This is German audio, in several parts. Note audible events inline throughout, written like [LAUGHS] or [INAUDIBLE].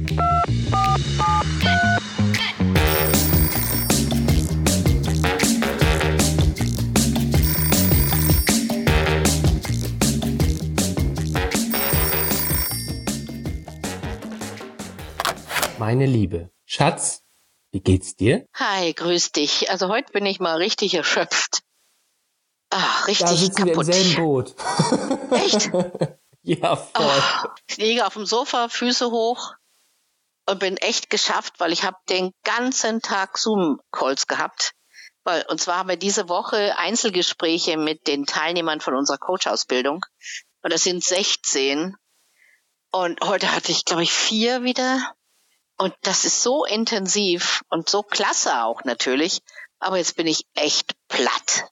Meine Liebe, Schatz, wie geht's dir? Hi, grüß dich. Also heute bin ich mal richtig erschöpft. Ach, richtig da sitzen kaputt. wir im selben Boot. Echt? [LAUGHS] ja, voll. Oh, ich liege auf dem Sofa, Füße hoch und bin echt geschafft, weil ich habe den ganzen Tag Zoom-Calls gehabt. Weil, und zwar haben wir diese Woche Einzelgespräche mit den Teilnehmern von unserer Coach-Ausbildung. Und das sind 16. Und heute hatte ich, glaube ich, vier wieder. Und das ist so intensiv und so klasse auch natürlich. Aber jetzt bin ich echt platt.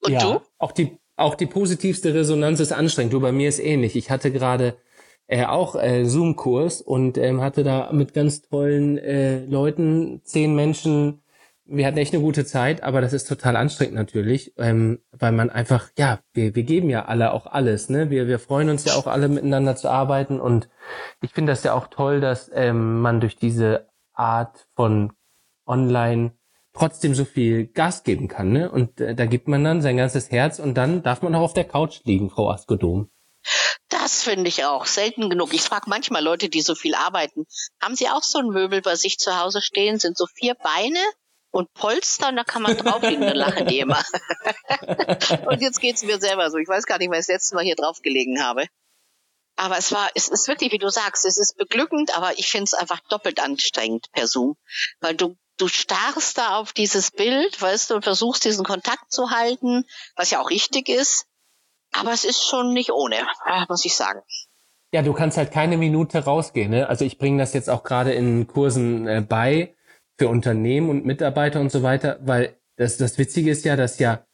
Und ja, du? Auch die, auch die positivste Resonanz ist anstrengend. Du, bei mir ist ähnlich. Ich hatte gerade äh, auch äh, Zoom-Kurs und ähm, hatte da mit ganz tollen äh, Leuten, zehn Menschen, wir hatten echt eine gute Zeit, aber das ist total anstrengend natürlich, ähm, weil man einfach, ja, wir, wir geben ja alle auch alles, ne? Wir, wir freuen uns ja auch alle miteinander zu arbeiten und ich finde das ja auch toll, dass ähm, man durch diese Art von Online trotzdem so viel Gas geben kann, ne? Und äh, da gibt man dann sein ganzes Herz und dann darf man auch auf der Couch liegen, Frau Askodom. Das finde ich auch selten genug. Ich frage manchmal Leute, die so viel arbeiten, haben sie auch so ein Möbel bei sich zu Hause stehen? Sind so vier Beine und Polster und da kann man drauflegen, dann lachen die immer. [LAUGHS] und jetzt geht's mir selber so. Ich weiß gar nicht, wann ich das letzte Mal hier draufgelegen habe. Aber es war, es ist wirklich, wie du sagst, es ist beglückend, aber ich finde es einfach doppelt anstrengend per Zoom. Weil du du starrst da auf dieses Bild, weißt du, und versuchst diesen Kontakt zu halten, was ja auch richtig ist. Aber es ist schon nicht ohne, muss ich sagen. Ja, du kannst halt keine Minute rausgehen. Ne? Also ich bringe das jetzt auch gerade in Kursen äh, bei für Unternehmen und Mitarbeiter und so weiter, weil das, das Witzige ist ja, dass ja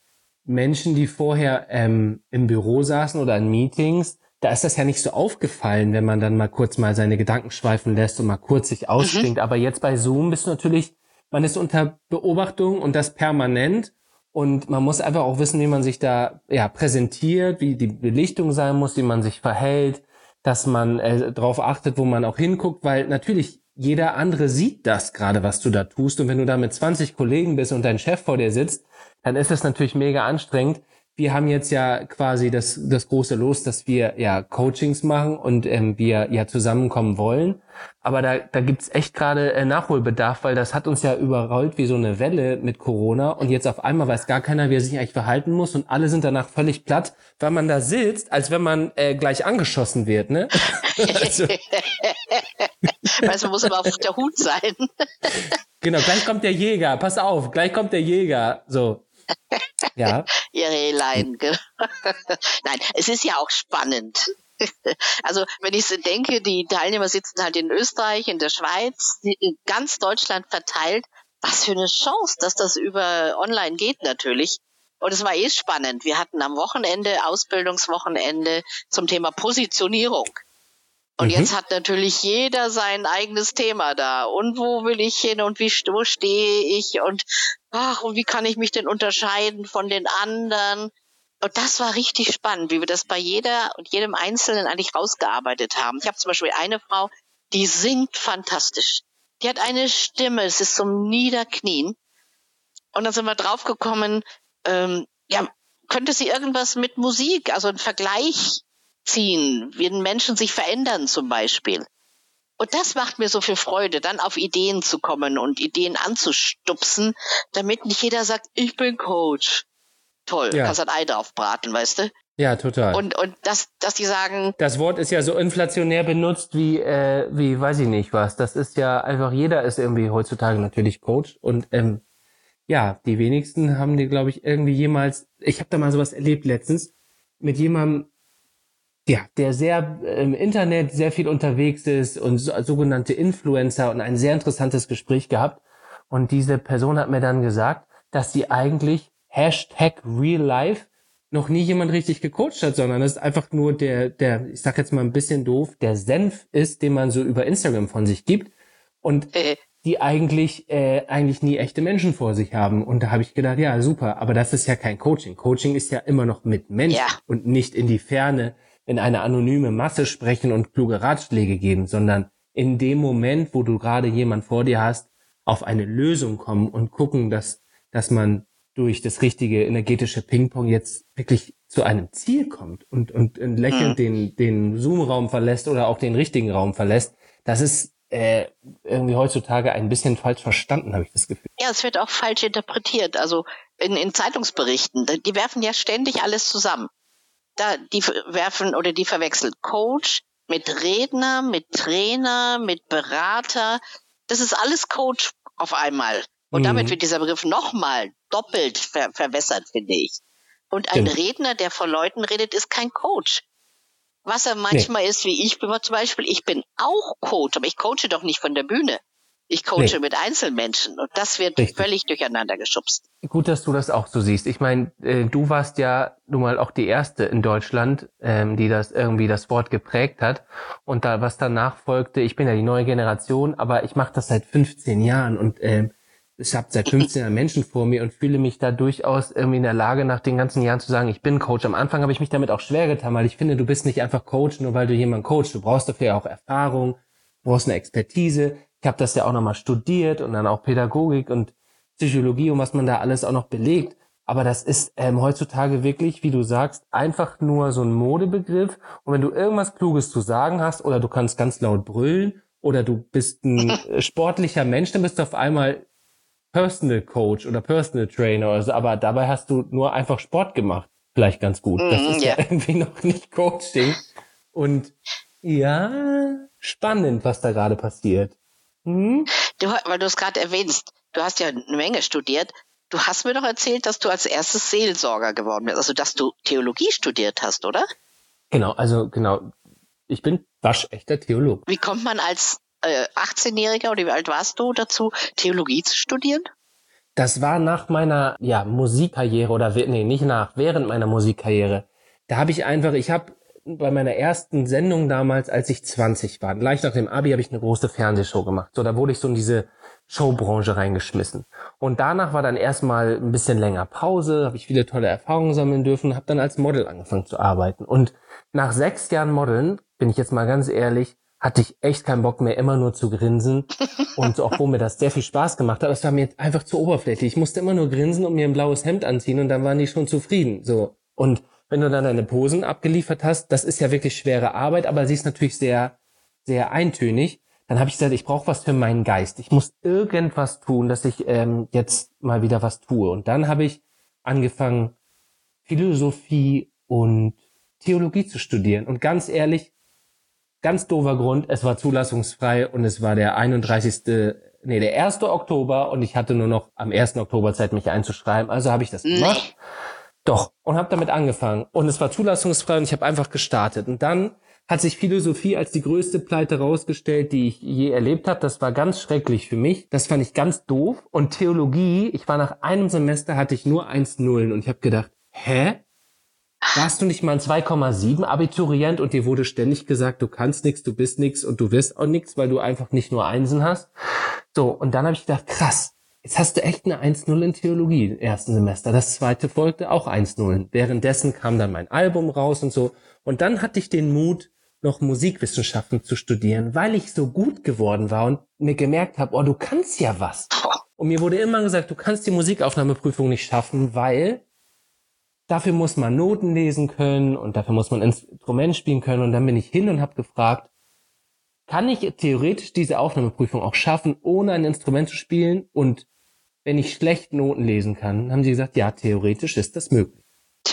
Menschen, die vorher ähm, im Büro saßen oder in Meetings, da ist das ja nicht so aufgefallen, wenn man dann mal kurz mal seine Gedanken schweifen lässt und mal kurz sich ausklingt. Mhm. Aber jetzt bei Zoom bist du natürlich man ist unter Beobachtung und das permanent. Und man muss einfach auch wissen, wie man sich da ja, präsentiert, wie die Belichtung sein muss, wie man sich verhält, dass man äh, darauf achtet, wo man auch hinguckt, weil natürlich jeder andere sieht das gerade, was du da tust. Und wenn du da mit 20 Kollegen bist und dein Chef vor dir sitzt, dann ist es natürlich mega anstrengend wir haben jetzt ja quasi das, das große Los, dass wir ja Coachings machen und ähm, wir ja zusammenkommen wollen. Aber da, da gibt's echt gerade äh, Nachholbedarf, weil das hat uns ja überrollt wie so eine Welle mit Corona und jetzt auf einmal weiß gar keiner, wie er sich eigentlich verhalten muss und alle sind danach völlig platt, weil man da sitzt, als wenn man äh, gleich angeschossen wird, ne? [LAUGHS] also. man muss immer auf der Hut sein. genau, gleich kommt der Jäger, pass auf, gleich kommt der Jäger, so. Ja. [LAUGHS] Ihr Rehlein. [LAUGHS] Nein, es ist ja auch spannend. [LAUGHS] Also wenn ich so denke, die Teilnehmer sitzen halt in Österreich, in der Schweiz, in ganz Deutschland verteilt. Was für eine Chance, dass das über online geht natürlich. Und es war eh spannend. Wir hatten am Wochenende, Ausbildungswochenende zum Thema Positionierung. Und mhm. jetzt hat natürlich jeder sein eigenes Thema da. Und wo will ich hin und wie wo stehe ich und ach, und wie kann ich mich denn unterscheiden von den anderen? Und das war richtig spannend, wie wir das bei jeder und jedem Einzelnen eigentlich rausgearbeitet haben. Ich habe zum Beispiel eine Frau, die singt fantastisch. Die hat eine Stimme, es ist zum Niederknien. Und dann sind wir draufgekommen, ähm, ja, könnte sie irgendwas mit Musik, also einen Vergleich ziehen, wie Menschen sich verändern zum Beispiel. Und das macht mir so viel Freude, dann auf Ideen zu kommen und Ideen anzustupsen, damit nicht jeder sagt, ich bin Coach. Toll, ja. kannst ein Ei drauf braten, weißt du? Ja, total. Und, und das, dass die sagen. Das Wort ist ja so inflationär benutzt wie, äh, wie weiß ich nicht was. Das ist ja einfach, jeder ist irgendwie heutzutage natürlich Coach. Und ähm, ja, die wenigsten haben die, glaube ich, irgendwie jemals. Ich habe da mal sowas erlebt letztens mit jemandem, ja, der sehr äh, im Internet sehr viel unterwegs ist und so, sogenannte Influencer und ein sehr interessantes Gespräch gehabt. Und diese Person hat mir dann gesagt, dass sie eigentlich Hashtag Real Life noch nie jemand richtig gecoacht hat, sondern es ist einfach nur der, der, ich sag jetzt mal ein bisschen doof, der Senf ist, den man so über Instagram von sich gibt und äh. die eigentlich, äh, eigentlich nie echte Menschen vor sich haben. Und da habe ich gedacht, ja, super, aber das ist ja kein Coaching. Coaching ist ja immer noch mit Menschen ja. und nicht in die Ferne in eine anonyme Masse sprechen und kluge Ratschläge geben, sondern in dem Moment, wo du gerade jemand vor dir hast, auf eine Lösung kommen und gucken, dass, dass man durch das richtige energetische Ping-Pong jetzt wirklich zu einem Ziel kommt und, und, und lächelnd mhm. den, den Zoom-Raum verlässt oder auch den richtigen Raum verlässt, das ist äh, irgendwie heutzutage ein bisschen falsch verstanden, habe ich das Gefühl. Ja, es wird auch falsch interpretiert. Also in, in Zeitungsberichten, die werfen ja ständig alles zusammen. Da, die werfen oder die verwechseln Coach mit Redner, mit Trainer, mit Berater. Das ist alles Coach auf einmal. Und mhm. damit wird dieser Begriff nochmal doppelt ver verwässert, finde ich. Und ein Stimmt. Redner, der vor Leuten redet, ist kein Coach. Was er manchmal nee. ist, wie ich bin zum Beispiel, ich bin auch Coach, aber ich coache doch nicht von der Bühne. Ich coache nee. mit Einzelmenschen und das wird Richtig. völlig durcheinander geschubst. Gut, dass du das auch so siehst. Ich meine, äh, du warst ja nun mal auch die erste in Deutschland, ähm, die das irgendwie das Wort geprägt hat. Und da was danach folgte, ich bin ja die neue Generation, aber ich mache das seit 15 Jahren und ähm, ich habe seit 15 Jahren [LAUGHS] Menschen vor mir und fühle mich da durchaus irgendwie in der Lage, nach den ganzen Jahren zu sagen, ich bin Coach. Am Anfang habe ich mich damit auch schwer getan, weil ich finde, du bist nicht einfach Coach, nur weil du jemanden coachst. Du brauchst dafür ja auch Erfahrung, du brauchst eine Expertise. Ich habe das ja auch nochmal studiert und dann auch Pädagogik und Psychologie und was man da alles auch noch belegt. Aber das ist ähm, heutzutage wirklich, wie du sagst, einfach nur so ein Modebegriff. Und wenn du irgendwas Kluges zu sagen hast oder du kannst ganz laut brüllen oder du bist ein [LAUGHS] sportlicher Mensch, dann bist du auf einmal Personal Coach oder Personal Trainer oder so, aber dabei hast du nur einfach Sport gemacht. Vielleicht ganz gut. Das mm, ist yeah. ja [LAUGHS] irgendwie noch nicht Coaching. Und ja, spannend, was da gerade passiert. Hm? Du, weil du es gerade erwähnst, du hast ja eine Menge studiert. Du hast mir doch erzählt, dass du als erstes Seelsorger geworden bist, also dass du Theologie studiert hast, oder? Genau, also genau. Ich bin waschechter Theologe. Wie kommt man als äh, 18-Jähriger oder wie alt warst du dazu, Theologie zu studieren? Das war nach meiner ja, Musikkarriere oder nee, nicht nach, während meiner Musikkarriere. Da habe ich einfach, ich habe bei meiner ersten Sendung damals, als ich 20 war, gleich nach dem Abi habe ich eine große Fernsehshow gemacht. So, da wurde ich so in diese Showbranche reingeschmissen. Und danach war dann erstmal ein bisschen länger Pause, habe ich viele tolle Erfahrungen sammeln dürfen, habe dann als Model angefangen zu arbeiten. Und nach sechs Jahren Modeln, bin ich jetzt mal ganz ehrlich, hatte ich echt keinen Bock mehr, immer nur zu grinsen. [LAUGHS] Und obwohl mir das sehr viel Spaß gemacht hat, es war mir einfach zu oberflächlich. Ich musste immer nur grinsen und mir ein blaues Hemd anziehen und dann waren die schon zufrieden. So. Und wenn du dann deine Posen abgeliefert hast, das ist ja wirklich schwere Arbeit, aber sie ist natürlich sehr, sehr eintönig. Dann habe ich gesagt, ich brauche was für meinen Geist. Ich muss irgendwas tun, dass ich ähm, jetzt mal wieder was tue. Und dann habe ich angefangen, Philosophie und Theologie zu studieren. Und ganz ehrlich, Ganz doofer Grund, es war zulassungsfrei und es war der 31. Nee, der 1. Oktober und ich hatte nur noch am 1. Oktober Zeit, mich einzuschreiben. Also habe ich das gemacht. Nee. Doch, und habe damit angefangen. Und es war zulassungsfrei und ich habe einfach gestartet. Und dann hat sich Philosophie als die größte Pleite rausgestellt, die ich je erlebt habe. Das war ganz schrecklich für mich. Das fand ich ganz doof. Und Theologie, ich war nach einem Semester, hatte ich nur 1-0 und ich habe gedacht, hä? warst du nicht mal ein 2,7 Abiturient und dir wurde ständig gesagt, du kannst nichts, du bist nichts und du wirst auch nichts, weil du einfach nicht nur Einsen hast. So, und dann habe ich gedacht, krass, jetzt hast du echt eine 1-0 in Theologie im ersten Semester. Das zweite folgte auch 1-0. Währenddessen kam dann mein Album raus und so. Und dann hatte ich den Mut, noch Musikwissenschaften zu studieren, weil ich so gut geworden war und mir gemerkt habe, oh, du kannst ja was. Und mir wurde immer gesagt, du kannst die Musikaufnahmeprüfung nicht schaffen, weil dafür muss man Noten lesen können und dafür muss man Instrument spielen können. Und dann bin ich hin und habe gefragt, kann ich theoretisch diese Aufnahmeprüfung auch schaffen, ohne ein Instrument zu spielen? Und wenn ich schlecht Noten lesen kann, haben sie gesagt, ja, theoretisch ist das möglich.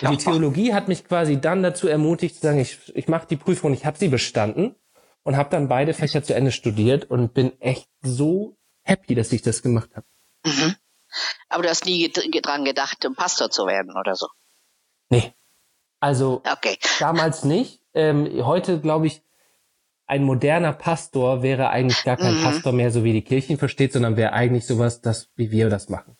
Ja. Die Theologie hat mich quasi dann dazu ermutigt zu sagen, ich, ich mache die Prüfung, ich habe sie bestanden und habe dann beide Fächer zu Ende studiert und bin echt so happy, dass ich das gemacht habe. Mhm. Aber du hast nie dran gedacht, um Pastor zu werden oder so? Nee. Also okay. damals nicht. Ähm, heute glaube ich, ein moderner Pastor wäre eigentlich gar kein mhm. Pastor mehr, so wie die Kirchen versteht, sondern wäre eigentlich sowas, das, wie wir das machen.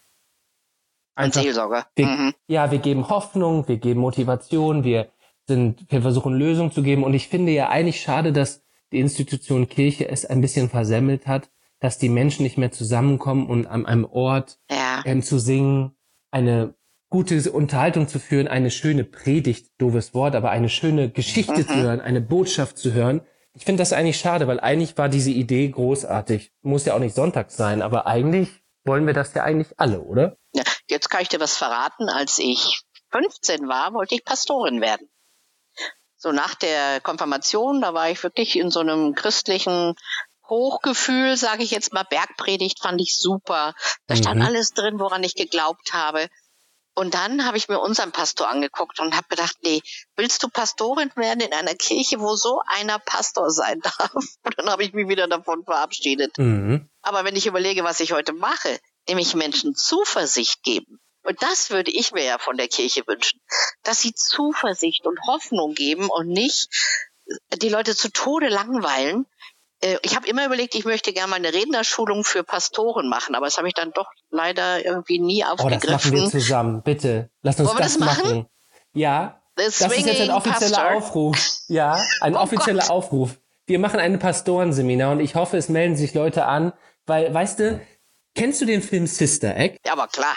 Einfach, Seelsorger. Wir, mhm. Ja, wir geben Hoffnung, wir geben Motivation, wir sind, wir versuchen Lösungen zu geben. Und ich finde ja eigentlich schade, dass die Institution Kirche es ein bisschen versemmelt hat, dass die Menschen nicht mehr zusammenkommen und an einem Ort ja. ähm, zu singen, eine gute Unterhaltung zu führen, eine schöne Predigt, doofes Wort, aber eine schöne Geschichte mhm. zu hören, eine Botschaft zu hören, ich finde das eigentlich schade, weil eigentlich war diese Idee großartig. Muss ja auch nicht sonntags sein, aber eigentlich wollen wir das ja eigentlich alle, oder? Ja, jetzt kann ich dir was verraten. Als ich 15 war, wollte ich Pastorin werden. So nach der Konfirmation, da war ich wirklich in so einem christlichen Hochgefühl, sage ich jetzt mal, Bergpredigt fand ich super. Da stand mhm. alles drin, woran ich geglaubt habe. Und dann habe ich mir unseren Pastor angeguckt und habe gedacht, nee, willst du Pastorin werden in einer Kirche, wo so einer Pastor sein [LAUGHS] darf? Und dann habe ich mich wieder davon verabschiedet. Mhm. Aber wenn ich überlege, was ich heute mache, nämlich Menschen Zuversicht geben. Und das würde ich mir ja von der Kirche wünschen, dass sie Zuversicht und Hoffnung geben und nicht die Leute zu Tode langweilen, ich habe immer überlegt, ich möchte gerne mal eine Rednerschulung für Pastoren machen, aber das habe ich dann doch leider irgendwie nie aufgegriffen. Oh, das machen wir zusammen, bitte. Lass uns Wollen das, das machen? machen. Ja, das ist jetzt ein offizieller Pastor. Aufruf. Ja, ein [LAUGHS] oh offizieller Gott. Aufruf. Wir machen ein Pastorenseminar und ich hoffe, es melden sich Leute an, weil, weißt du, kennst du den Film Sister Act? Ja, aber klar.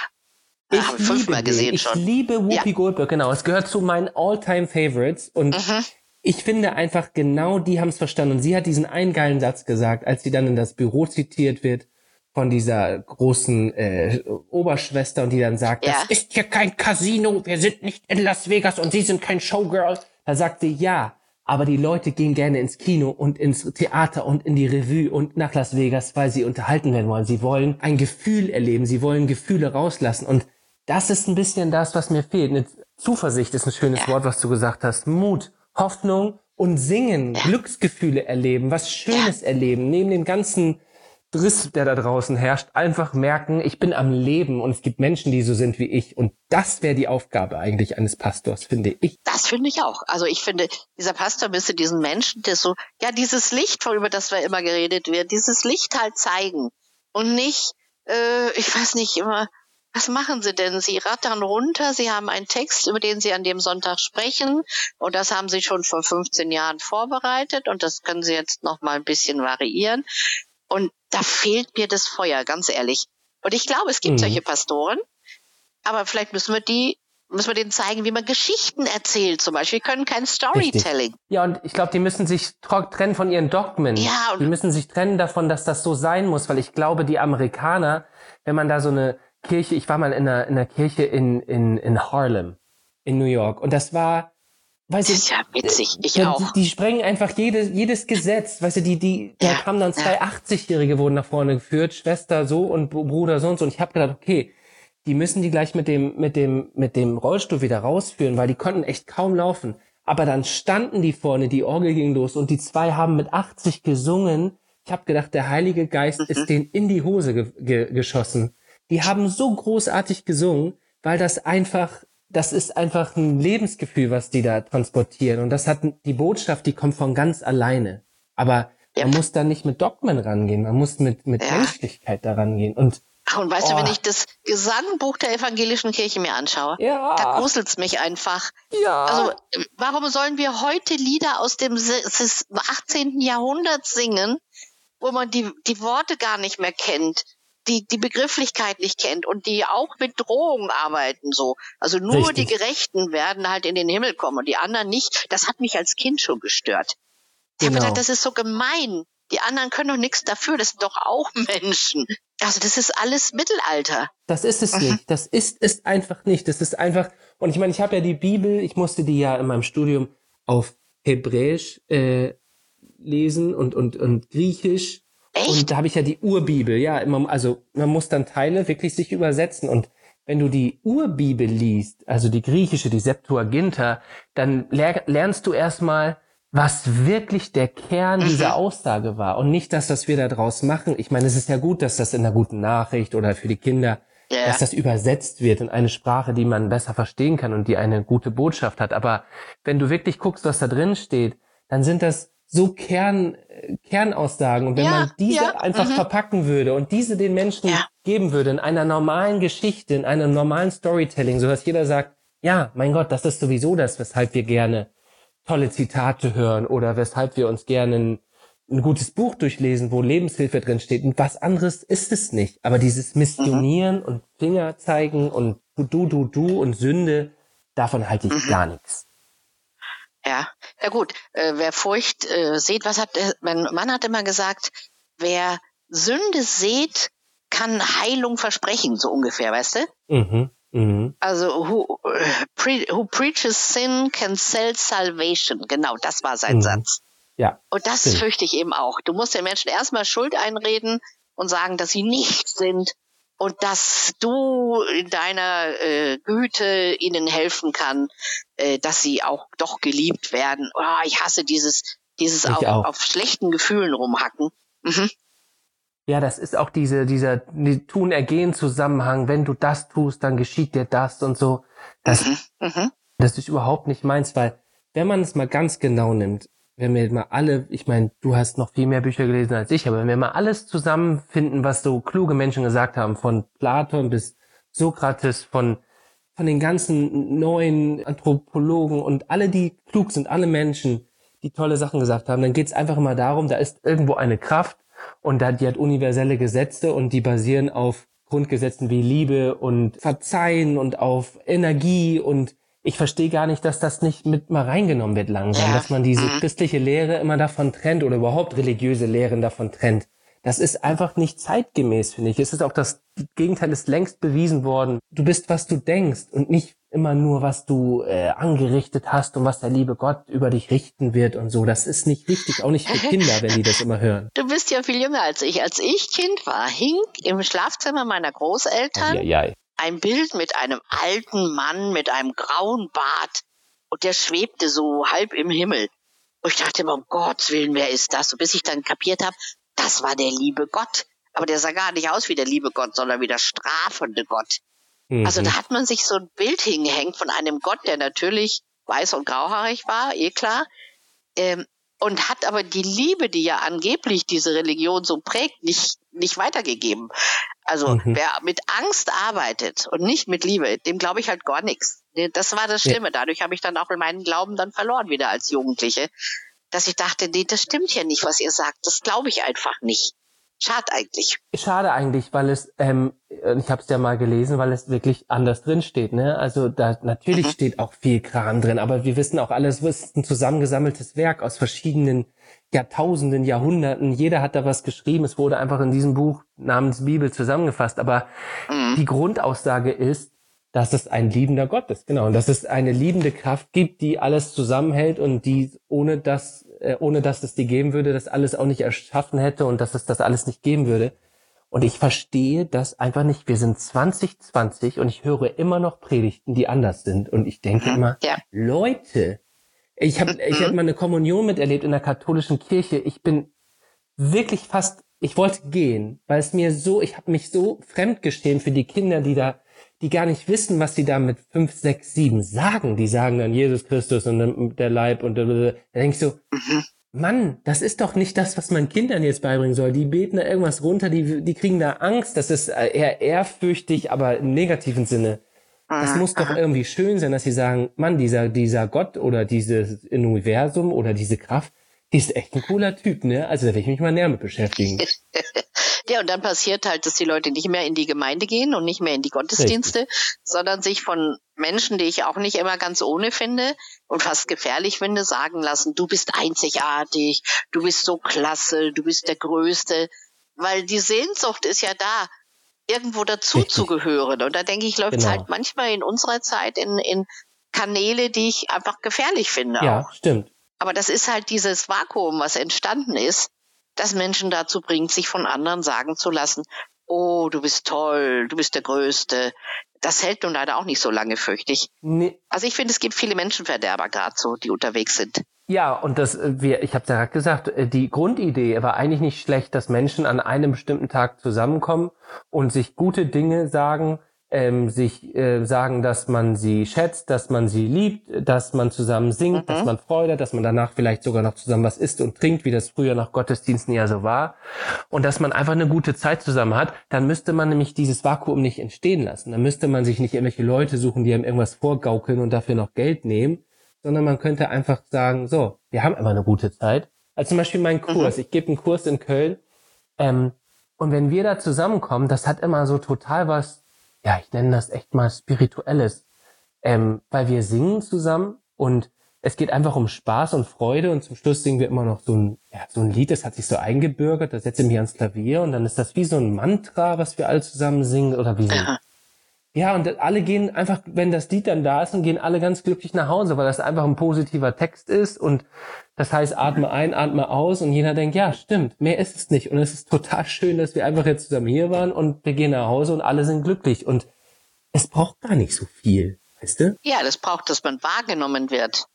Ich liebe fünfmal gesehen ich schon. Ich liebe Whoopi ja. Goldberg, genau. Es gehört zu meinen all-time Favorites und mhm ich finde einfach genau die haben es verstanden. Und sie hat diesen einen geilen Satz gesagt, als sie dann in das Büro zitiert wird von dieser großen äh, Oberschwester und die dann sagt, ja. das ist hier kein Casino, wir sind nicht in Las Vegas und sie sind kein Showgirl. Da sagt sie, ja, aber die Leute gehen gerne ins Kino und ins Theater und in die Revue und nach Las Vegas, weil sie unterhalten werden wollen. Sie wollen ein Gefühl erleben, sie wollen Gefühle rauslassen und das ist ein bisschen das, was mir fehlt. Eine Zuversicht ist ein schönes ja. Wort, was du gesagt hast. Mut Hoffnung und singen. Glücksgefühle erleben, was Schönes erleben, neben dem ganzen Driss, der da draußen herrscht, einfach merken, ich bin am Leben und es gibt Menschen, die so sind wie ich. Und das wäre die Aufgabe eigentlich eines Pastors, finde ich. Das finde ich auch. Also ich finde, dieser Pastor müsste diesen Menschen, der so, ja, dieses Licht, über das wir immer geredet wird, dieses Licht halt zeigen. Und nicht, äh, ich weiß nicht, immer was machen Sie denn? Sie rattern runter, Sie haben einen Text, über den Sie an dem Sonntag sprechen und das haben Sie schon vor 15 Jahren vorbereitet und das können Sie jetzt noch mal ein bisschen variieren. Und da fehlt mir das Feuer, ganz ehrlich. Und ich glaube, es gibt mhm. solche Pastoren, aber vielleicht müssen wir die müssen wir denen zeigen, wie man Geschichten erzählt zum Beispiel. Wir können kein Storytelling. Richtig. Ja, und ich glaube, die müssen sich trennen von ihren Dogmen. Ja, die müssen sich trennen davon, dass das so sein muss, weil ich glaube, die Amerikaner, wenn man da so eine Kirche, ich war mal in einer, in einer Kirche in, in, in Harlem, in New York. Und das war, weißt du, das ist ja witzig, ich die, auch. Die, sprengen einfach jedes, jedes Gesetz, weißt du, die, die, da kamen dann zwei ja. 80-Jährige wurden nach vorne geführt, Schwester so und Bruder so und so. Und ich habe gedacht, okay, die müssen die gleich mit dem, mit dem, mit dem Rollstuhl wieder rausführen, weil die konnten echt kaum laufen. Aber dann standen die vorne, die Orgel ging los und die zwei haben mit 80 gesungen. Ich habe gedacht, der Heilige Geist mhm. ist denen in die Hose ge ge geschossen die haben so großartig gesungen, weil das einfach, das ist einfach ein Lebensgefühl, was die da transportieren. Und das hat die Botschaft, die kommt von ganz alleine. Aber ja. man muss da nicht mit Dogmen rangehen, man muss mit, mit ja. Menschlichkeit da rangehen. Und Ach, und weißt oh. du, wenn oh. ich das Gesangbuch der evangelischen Kirche mir anschaue, ja. da gruselt's mich einfach. Ja. Also, warum sollen wir heute Lieder aus dem 18. Jahrhundert singen, wo man die, die Worte gar nicht mehr kennt? Die die Begrifflichkeit nicht kennt und die auch mit Drohungen arbeiten so. Also nur Richtig. die Gerechten werden halt in den Himmel kommen und die anderen nicht. Das hat mich als Kind schon gestört. Ich genau. habe gedacht, das ist so gemein. Die anderen können doch nichts dafür, das sind doch auch [LAUGHS] Menschen. Also das ist alles Mittelalter. Das ist es nicht. Das ist es einfach nicht. Das ist einfach. Und ich meine, ich habe ja die Bibel, ich musste die ja in meinem Studium auf Hebräisch äh, lesen und, und, und Griechisch Echt? Und da habe ich ja die Urbibel, ja, immer, also man muss dann Teile wirklich sich übersetzen und wenn du die Urbibel liest, also die griechische, die Septuaginta, dann lernst du erstmal, was wirklich der Kern mhm. dieser Aussage war und nicht das, was wir da draus machen. Ich meine, es ist ja gut, dass das in einer guten Nachricht oder für die Kinder, yeah. dass das übersetzt wird in eine Sprache, die man besser verstehen kann und die eine gute Botschaft hat. Aber wenn du wirklich guckst, was da drin steht, dann sind das so Kern, Kernaussagen. Und wenn ja, man diese ja, einfach mhm. verpacken würde und diese den Menschen ja. geben würde in einer normalen Geschichte, in einem normalen Storytelling, so dass jeder sagt, ja, mein Gott, das ist sowieso das, weshalb wir gerne tolle Zitate hören oder weshalb wir uns gerne ein, ein gutes Buch durchlesen, wo Lebenshilfe drin steht. Und was anderes ist es nicht. Aber dieses Missionieren mhm. und Finger zeigen und du, du, du und Sünde, davon halte ich mhm. gar nichts. Ja, ja gut. Äh, wer Furcht äh, sieht, was hat äh, mein Mann hat immer gesagt, wer Sünde sieht, kann Heilung versprechen, so ungefähr, weißt du? Mhm. Mhm. Also who, pre, who preaches sin can sell salvation. Genau, das war sein mhm. Satz. Ja. Und das stimmt. fürchte ich eben auch. Du musst den Menschen erstmal Schuld einreden und sagen, dass sie nicht sind und dass du in deiner äh, Güte ihnen helfen kann, äh, dass sie auch doch geliebt werden. Oh, ich hasse dieses, dieses auf, auf, schlechten Gefühlen rumhacken. Mhm. Ja, das ist auch diese, dieser die Tun-Ergehen-Zusammenhang. Wenn du das tust, dann geschieht dir das und so. Das, mhm. Mhm. das ist überhaupt nicht meins, weil wenn man es mal ganz genau nimmt, wenn wir mal alle, ich meine, du hast noch viel mehr Bücher gelesen als ich, aber wenn wir mal alles zusammenfinden, was so kluge Menschen gesagt haben, von Platon bis Sokrates, von, von den ganzen neuen Anthropologen und alle, die klug sind, alle Menschen, die tolle Sachen gesagt haben, dann geht es einfach immer darum, da ist irgendwo eine Kraft und da, die hat universelle Gesetze und die basieren auf Grundgesetzen wie Liebe und Verzeihen und auf Energie und ich verstehe gar nicht, dass das nicht mit mal reingenommen wird langsam, ja. dass man diese mhm. christliche Lehre immer davon trennt oder überhaupt religiöse Lehren davon trennt. Das ist einfach nicht zeitgemäß, finde ich. Es ist auch das Gegenteil ist längst bewiesen worden. Du bist, was du denkst und nicht immer nur, was du äh, angerichtet hast und was der liebe Gott über dich richten wird und so. Das ist nicht richtig, auch nicht für [LAUGHS] Kinder, wenn die das immer hören. Du bist ja viel jünger als ich. Als ich Kind war, hing im Schlafzimmer meiner Großeltern ja, ja, ja ein Bild mit einem alten Mann mit einem grauen Bart und der schwebte so halb im Himmel. Und ich dachte immer, um Gottes Willen, wer ist das? Und bis ich dann kapiert habe, das war der liebe Gott. Aber der sah gar nicht aus wie der liebe Gott, sondern wie der strafende Gott. Mhm. Also da hat man sich so ein Bild hingehängt von einem Gott, der natürlich weiß und grauhaarig war, eh klar. Ähm, und hat aber die Liebe, die ja angeblich diese Religion so prägt, nicht, nicht weitergegeben. Also mhm. wer mit Angst arbeitet und nicht mit Liebe, dem glaube ich halt gar nichts. Das war das Schlimme. Dadurch habe ich dann auch meinen Glauben dann verloren wieder als Jugendliche, dass ich dachte, nee, das stimmt ja nicht, was ihr sagt. Das glaube ich einfach nicht. Schade eigentlich. Schade eigentlich, weil es, ähm, ich habe es ja mal gelesen, weil es wirklich anders drin steht. Ne? Also da natürlich mhm. steht auch viel Kram drin, aber wir wissen auch alles, es ist ein zusammengesammeltes Werk aus verschiedenen Jahrtausenden, Jahrhunderten. Jeder hat da was geschrieben. Es wurde einfach in diesem Buch namens Bibel zusammengefasst. Aber mhm. die Grundaussage ist, dass es ein liebender Gott ist, genau, und dass es eine liebende Kraft gibt, die alles zusammenhält und die ohne das äh, ohne dass es die geben würde, das alles auch nicht erschaffen hätte und dass es das alles nicht geben würde. Und ich verstehe das einfach nicht. Wir sind 2020 und ich höre immer noch Predigten, die anders sind. Und ich denke mhm. immer, ja. Leute, ich habe ich hab mhm. mal eine Kommunion miterlebt in der katholischen Kirche. Ich bin wirklich fast, ich wollte gehen, weil es mir so, ich habe mich so fremdgeschämt für die Kinder, die da die gar nicht wissen, was sie da mit fünf, sechs, sieben sagen. Die sagen dann Jesus Christus und der Leib und da denke ich so, mhm. Mann, das ist doch nicht das, was man Kindern jetzt beibringen soll. Die beten da irgendwas runter, die, die kriegen da Angst. Das ist eher ehrfürchtig, aber im negativen Sinne. Das muss doch irgendwie schön sein, dass sie sagen, Mann, dieser, dieser Gott oder dieses Universum oder diese Kraft, die ist echt ein cooler Typ, ne? Also da will ich mich mal näher mit beschäftigen. [LAUGHS] Ja, und dann passiert halt, dass die Leute nicht mehr in die Gemeinde gehen und nicht mehr in die Gottesdienste, Richtig. sondern sich von Menschen, die ich auch nicht immer ganz ohne finde und fast gefährlich finde, sagen lassen, du bist einzigartig, du bist so klasse, du bist der Größte. Weil die Sehnsucht ist ja da, irgendwo dazu Richtig. zu gehören. Und da denke ich, läuft es genau. halt manchmal in unserer Zeit in, in Kanäle, die ich einfach gefährlich finde. Ja, auch. stimmt. Aber das ist halt dieses Vakuum, was entstanden ist, das Menschen dazu bringt, sich von anderen sagen zu lassen, oh, du bist toll, du bist der Größte. Das hält nun leider auch nicht so lange, fürchte ich. Nee. Also ich finde, es gibt viele Menschenverderber gerade so, die unterwegs sind. Ja, und das, äh, wir, ich habe ja gerade gesagt, äh, die Grundidee war eigentlich nicht schlecht, dass Menschen an einem bestimmten Tag zusammenkommen und sich gute Dinge sagen, ähm, sich äh, sagen, dass man sie schätzt, dass man sie liebt, dass man zusammen singt, mhm. dass man Freude, dass man danach vielleicht sogar noch zusammen was isst und trinkt, wie das früher nach Gottesdiensten ja so war, und dass man einfach eine gute Zeit zusammen hat, dann müsste man nämlich dieses Vakuum nicht entstehen lassen. Dann müsste man sich nicht irgendwelche Leute suchen, die einem irgendwas vorgaukeln und dafür noch Geld nehmen, sondern man könnte einfach sagen, so, wir haben immer eine gute Zeit. Also zum Beispiel mein Kurs, mhm. ich gebe einen Kurs in Köln, ähm, und wenn wir da zusammenkommen, das hat immer so total was ja, ich nenne das echt mal spirituelles, ähm, weil wir singen zusammen und es geht einfach um Spaß und Freude und zum Schluss singen wir immer noch so ein, ja, so ein Lied, das hat sich so eingebürgert, da setze ich mich ans Klavier und dann ist das wie so ein Mantra, was wir alle zusammen singen oder wie so. Ja. Ja, und alle gehen einfach, wenn das Lied dann da ist, dann gehen alle ganz glücklich nach Hause, weil das einfach ein positiver Text ist und das heißt, atme ein, atme aus und jeder denkt, ja, stimmt, mehr ist es nicht. Und es ist total schön, dass wir einfach jetzt zusammen hier waren und wir gehen nach Hause und alle sind glücklich und es braucht gar nicht so viel. Weißt du? Ja, das braucht, dass man wahrgenommen wird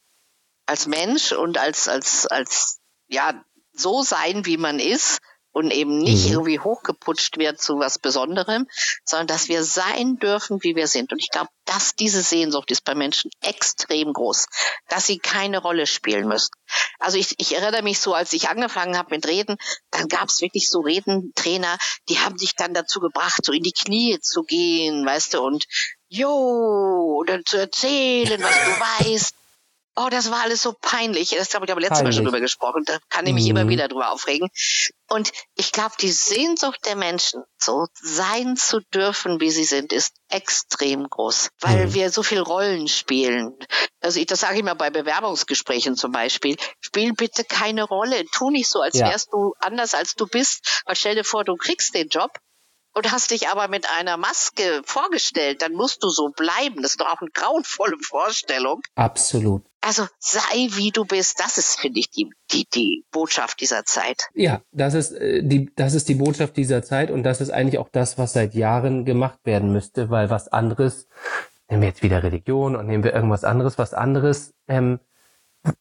als Mensch und als, als, als, ja, so sein, wie man ist und eben nicht mhm. irgendwie hochgeputscht wird zu was Besonderem, sondern dass wir sein dürfen, wie wir sind. Und ich glaube, dass diese Sehnsucht ist bei Menschen extrem groß, dass sie keine Rolle spielen müssen. Also ich, ich erinnere mich so, als ich angefangen habe mit Reden, dann gab es wirklich so Redentrainer, die haben dich dann dazu gebracht, so in die Knie zu gehen, weißt du, und jo, oder zu erzählen, was du weißt. Oh, das war alles so peinlich. Das habe ich aber letztes Mal schon drüber gesprochen. Da kann ich mich mhm. immer wieder drüber aufregen. Und ich glaube, die Sehnsucht der Menschen, so sein zu dürfen, wie sie sind, ist extrem groß, weil mhm. wir so viel Rollen spielen. Also ich, das sage ich mal bei Bewerbungsgesprächen zum Beispiel. Spiel bitte keine Rolle. Tu nicht so, als ja. wärst du anders, als du bist. Weil stell dir vor, du kriegst den Job und hast dich aber mit einer Maske vorgestellt, dann musst du so bleiben. Das ist doch auch eine grauenvolle Vorstellung. Absolut. Also sei wie du bist, das ist, finde ich, die, die, die Botschaft dieser Zeit. Ja, das ist, äh, die, das ist die Botschaft dieser Zeit und das ist eigentlich auch das, was seit Jahren gemacht werden müsste, weil was anderes, nehmen wir jetzt wieder Religion und nehmen wir irgendwas anderes, was anderes, ähm,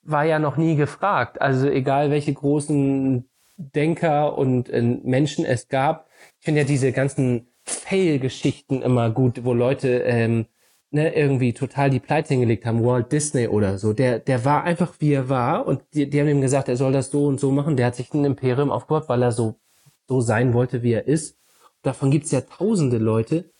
war ja noch nie gefragt. Also egal welche großen Denker und äh, Menschen es gab, ich finde ja diese ganzen Fail-Geschichten immer gut, wo Leute ähm, ne, irgendwie total die Pleite hingelegt haben, Walt Disney oder so. Der, der war einfach wie er war und die, die haben ihm gesagt, er soll das so und so machen. Der hat sich ein Imperium aufgebaut, weil er so, so sein wollte, wie er ist. Davon gibt's ja tausende Leute,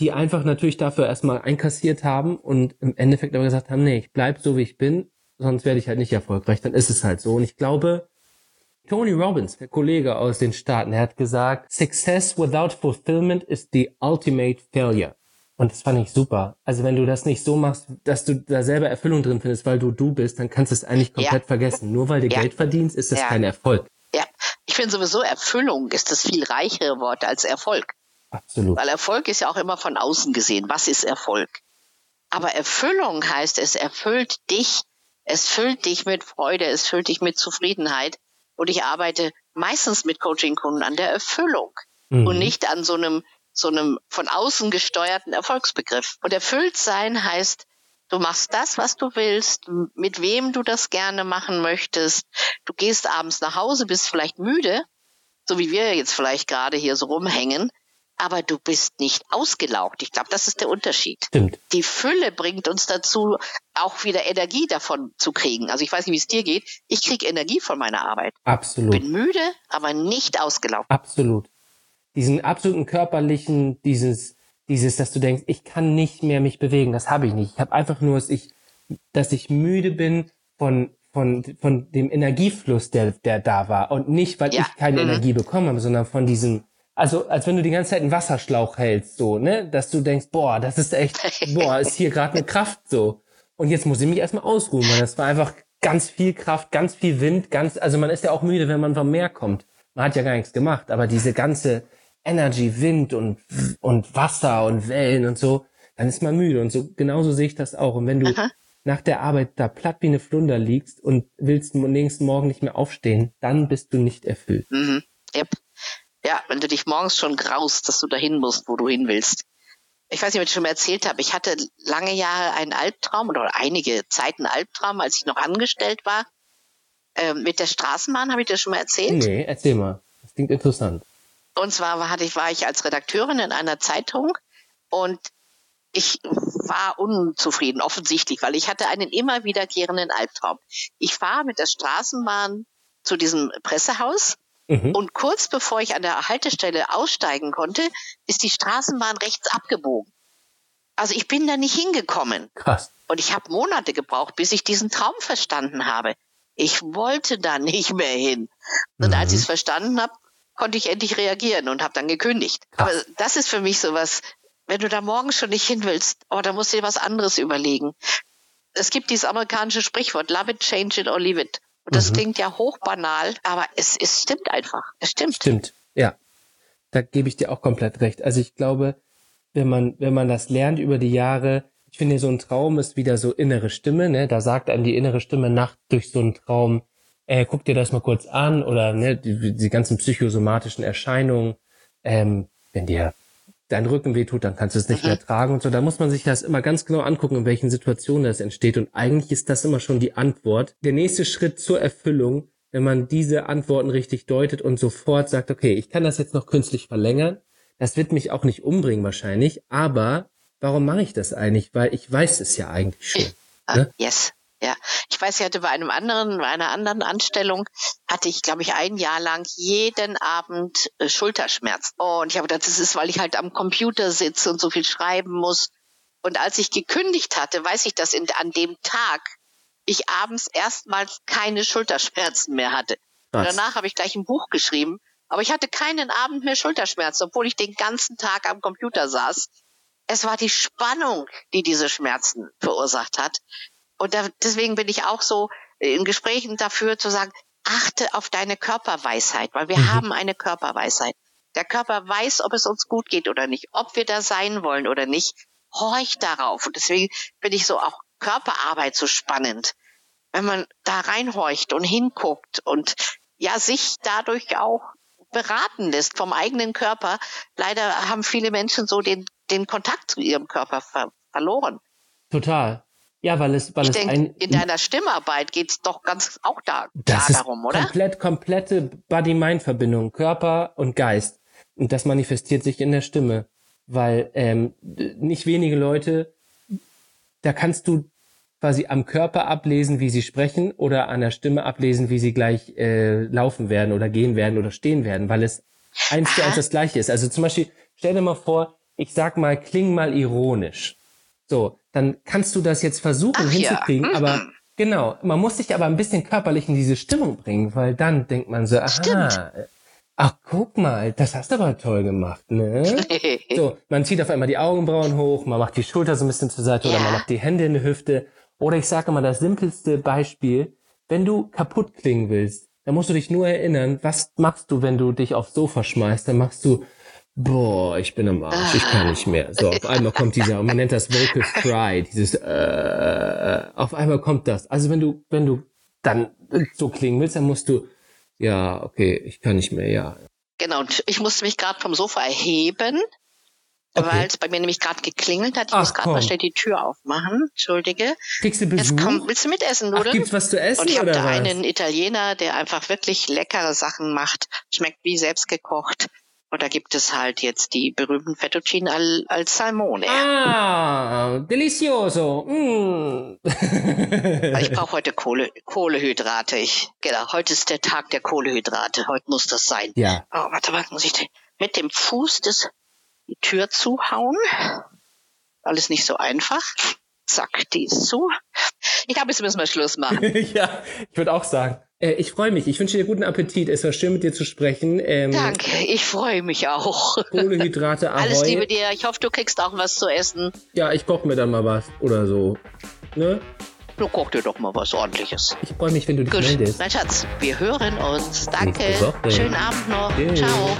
die einfach natürlich dafür erstmal einkassiert haben und im Endeffekt aber gesagt haben, nee, ich bleib so wie ich bin, sonst werde ich halt nicht erfolgreich. Dann ist es halt so. Und ich glaube, Tony Robbins, der Kollege aus den Staaten, er hat gesagt, Success without fulfillment is the ultimate failure. Und das fand ich super. Also wenn du das nicht so machst, dass du da selber Erfüllung drin findest, weil du du bist, dann kannst du es eigentlich komplett ja. vergessen. Nur weil du ja. Geld verdienst, ist das ja. kein Erfolg. Ja, ich finde sowieso Erfüllung ist das viel reichere Wort als Erfolg. Absolut. Weil Erfolg ist ja auch immer von außen gesehen. Was ist Erfolg? Aber Erfüllung heißt, es erfüllt dich, es füllt dich mit Freude, es füllt dich mit Zufriedenheit und ich arbeite meistens mit Coaching-Kunden an der Erfüllung mhm. und nicht an so einem, so einem von außen gesteuerten Erfolgsbegriff. Und erfüllt sein heißt, du machst das, was du willst, mit wem du das gerne machen möchtest. Du gehst abends nach Hause, bist vielleicht müde, so wie wir jetzt vielleicht gerade hier so rumhängen, aber du bist nicht ausgelaugt. Ich glaube, das ist der Unterschied. Stimmt. Die Fülle bringt uns dazu, auch wieder Energie davon zu kriegen. Also ich weiß nicht, wie es dir geht. Ich kriege Energie von meiner Arbeit. Absolut. Bin müde, aber nicht ausgelaugt. Absolut. Diesen absoluten körperlichen, dieses, dieses, dass du denkst, ich kann nicht mehr mich bewegen, das habe ich nicht. Ich habe einfach nur, dass ich, dass ich müde bin von von, von dem Energiefluss, der, der da war. Und nicht, weil ja. ich keine mhm. Energie bekommen habe, sondern von diesem, also als wenn du die ganze Zeit einen Wasserschlauch hältst, so, ne? Dass du denkst, boah, das ist echt, [LAUGHS] boah, ist hier gerade eine Kraft so. Und jetzt muss ich mich erstmal ausruhen, weil das war einfach ganz viel Kraft, ganz viel Wind, ganz, also man ist ja auch müde, wenn man vom Meer kommt. Man hat ja gar nichts gemacht, aber diese ganze Energy, Wind und, und Wasser und Wellen und so, dann ist man müde. Und so, genauso sehe ich das auch. Und wenn du Aha. nach der Arbeit da platt wie eine Flunder liegst und willst am nächsten Morgen nicht mehr aufstehen, dann bist du nicht erfüllt. Mhm. Yep. Ja, wenn du dich morgens schon graust, dass du dahin musst, wo du hin willst. Ich weiß nicht, ob ich schon mal erzählt habe. Ich hatte lange Jahre einen Albtraum oder einige Zeiten Albtraum, als ich noch angestellt war. Ähm, mit der Straßenbahn, habe ich dir schon mal erzählt? Nee, erzähl mal. Das klingt interessant. Und zwar war, hatte ich, war ich als Redakteurin in einer Zeitung und ich war unzufrieden, offensichtlich, weil ich hatte einen immer wiederkehrenden Albtraum. Ich fahre mit der Straßenbahn zu diesem Pressehaus Mhm. Und kurz bevor ich an der Haltestelle aussteigen konnte, ist die Straßenbahn rechts abgebogen. Also ich bin da nicht hingekommen. Krass. Und ich habe Monate gebraucht, bis ich diesen Traum verstanden habe. Ich wollte da nicht mehr hin. Und mhm. als ich es verstanden habe, konnte ich endlich reagieren und habe dann gekündigt. Krass. Aber das ist für mich sowas, wenn du da morgen schon nicht hin willst, oh, da musst du dir was anderes überlegen. es gibt dieses amerikanische Sprichwort, love it, change it or leave it. Und das mhm. klingt ja hochbanal, aber es, es stimmt einfach. Es stimmt. Stimmt, ja. Da gebe ich dir auch komplett recht. Also ich glaube, wenn man, wenn man das lernt über die Jahre, ich finde, so ein Traum ist wieder so innere Stimme, ne? Da sagt einem die innere Stimme Nacht durch so einen Traum, äh, guck dir das mal kurz an oder ne, die, die ganzen psychosomatischen Erscheinungen, ähm, wenn dir dein Rücken wehtut, dann kannst du es nicht mhm. mehr tragen und so. Da muss man sich das immer ganz genau angucken, in welchen Situationen das entsteht. Und eigentlich ist das immer schon die Antwort. Der nächste Schritt zur Erfüllung, wenn man diese Antworten richtig deutet und sofort sagt, okay, ich kann das jetzt noch künstlich verlängern. Das wird mich auch nicht umbringen wahrscheinlich, aber warum mache ich das eigentlich? Weil ich weiß es ja eigentlich schon. Ne? Yes. Ja, ich weiß, ich hatte bei einem anderen, bei einer anderen Anstellung, hatte ich, glaube ich, ein Jahr lang jeden Abend äh, Schulterschmerz. Und ich habe gedacht, das ist, weil ich halt am Computer sitze und so viel schreiben muss. Und als ich gekündigt hatte, weiß ich, dass in, an dem Tag ich abends erstmals keine Schulterschmerzen mehr hatte. Danach habe ich gleich ein Buch geschrieben, aber ich hatte keinen Abend mehr Schulterschmerzen, obwohl ich den ganzen Tag am Computer saß. Es war die Spannung, die diese Schmerzen verursacht hat. Und da, deswegen bin ich auch so in Gesprächen dafür zu sagen, achte auf deine Körperweisheit, weil wir mhm. haben eine Körperweisheit. Der Körper weiß, ob es uns gut geht oder nicht, ob wir da sein wollen oder nicht. Horch darauf. Und deswegen finde ich so auch Körperarbeit so spannend. Wenn man da reinhorcht und hinguckt und ja, sich dadurch auch beraten lässt vom eigenen Körper. Leider haben viele Menschen so den, den Kontakt zu ihrem Körper ver verloren. Total. Ja, weil es, weil ich es denk, ein. In deiner Stimmarbeit geht's doch ganz auch da, das da darum, oder? Komplett, komplette Body-Mind-Verbindung, Körper und Geist. Und das manifestiert sich in der Stimme. Weil ähm, nicht wenige Leute, da kannst du quasi am Körper ablesen, wie sie sprechen, oder an der Stimme ablesen, wie sie gleich äh, laufen werden oder gehen werden oder stehen werden, weil es eins zu eins das gleiche ist. Also zum Beispiel, stell dir mal vor, ich sag mal, kling mal ironisch. So, dann kannst du das jetzt versuchen Ach hinzukriegen, ja. aber genau, man muss sich aber ein bisschen körperlich in diese Stimmung bringen, weil dann denkt man so, aha, Stimmt. ach guck mal, das hast du aber toll gemacht, ne? [LAUGHS] so, man zieht auf einmal die Augenbrauen hoch, man macht die Schulter so ein bisschen zur Seite ja. oder man macht die Hände in die Hüfte. Oder ich sage mal das simpelste Beispiel, wenn du kaputt klingen willst, dann musst du dich nur erinnern, was machst du, wenn du dich aufs Sofa schmeißt? Dann machst du boah, ich bin am Arsch, ich kann nicht mehr. So, auf einmal kommt dieser, man nennt das Vocal Fry, dieses, äh, auf einmal kommt das. Also wenn du, wenn du dann so klingen willst, dann musst du, ja, okay, ich kann nicht mehr, ja. Genau, und ich musste mich gerade vom Sofa erheben, okay. weil es bei mir nämlich gerade geklingelt hat. Ich Ach, muss gerade mal schnell die Tür aufmachen. Entschuldige. Kriegst du Besuch? Jetzt komm, willst du mitessen, Nudeln? Ach, gibt's was zu essen Und ich habe da was? einen Italiener, der einfach wirklich leckere Sachen macht. Schmeckt wie selbst gekocht. Und da gibt es halt jetzt die berühmten Fettuccine al, al Salmone. Ah, delicioso. Mm. ich brauche heute Kohle, Kohlehydrate. Ich, genau, heute ist der Tag der Kohlehydrate. Heute muss das sein. Ja. Oh, warte, was muss ich? Mit dem Fuß das, die Tür zuhauen. Alles nicht so einfach. Zack, die ist zu. Ich glaube, jetzt müssen wir Schluss machen. [LAUGHS] ja, ich würde auch sagen. Äh, ich freue mich. Ich wünsche dir guten Appetit. Es war schön, mit dir zu sprechen. Ähm, Danke, ich freue mich auch. Kohlehydrate, Ahoi. [LAUGHS] Alles Liebe dir. Ich hoffe, du kriegst auch was zu essen. Ja, ich koche mir dann mal was oder so. Ne? Du koch dir doch mal was ordentliches. Ich freue mich, wenn du dich Gut. meldest. Mein Schatz, wir hören uns. Danke. Schönen Abend noch. Tschüss. Ciao.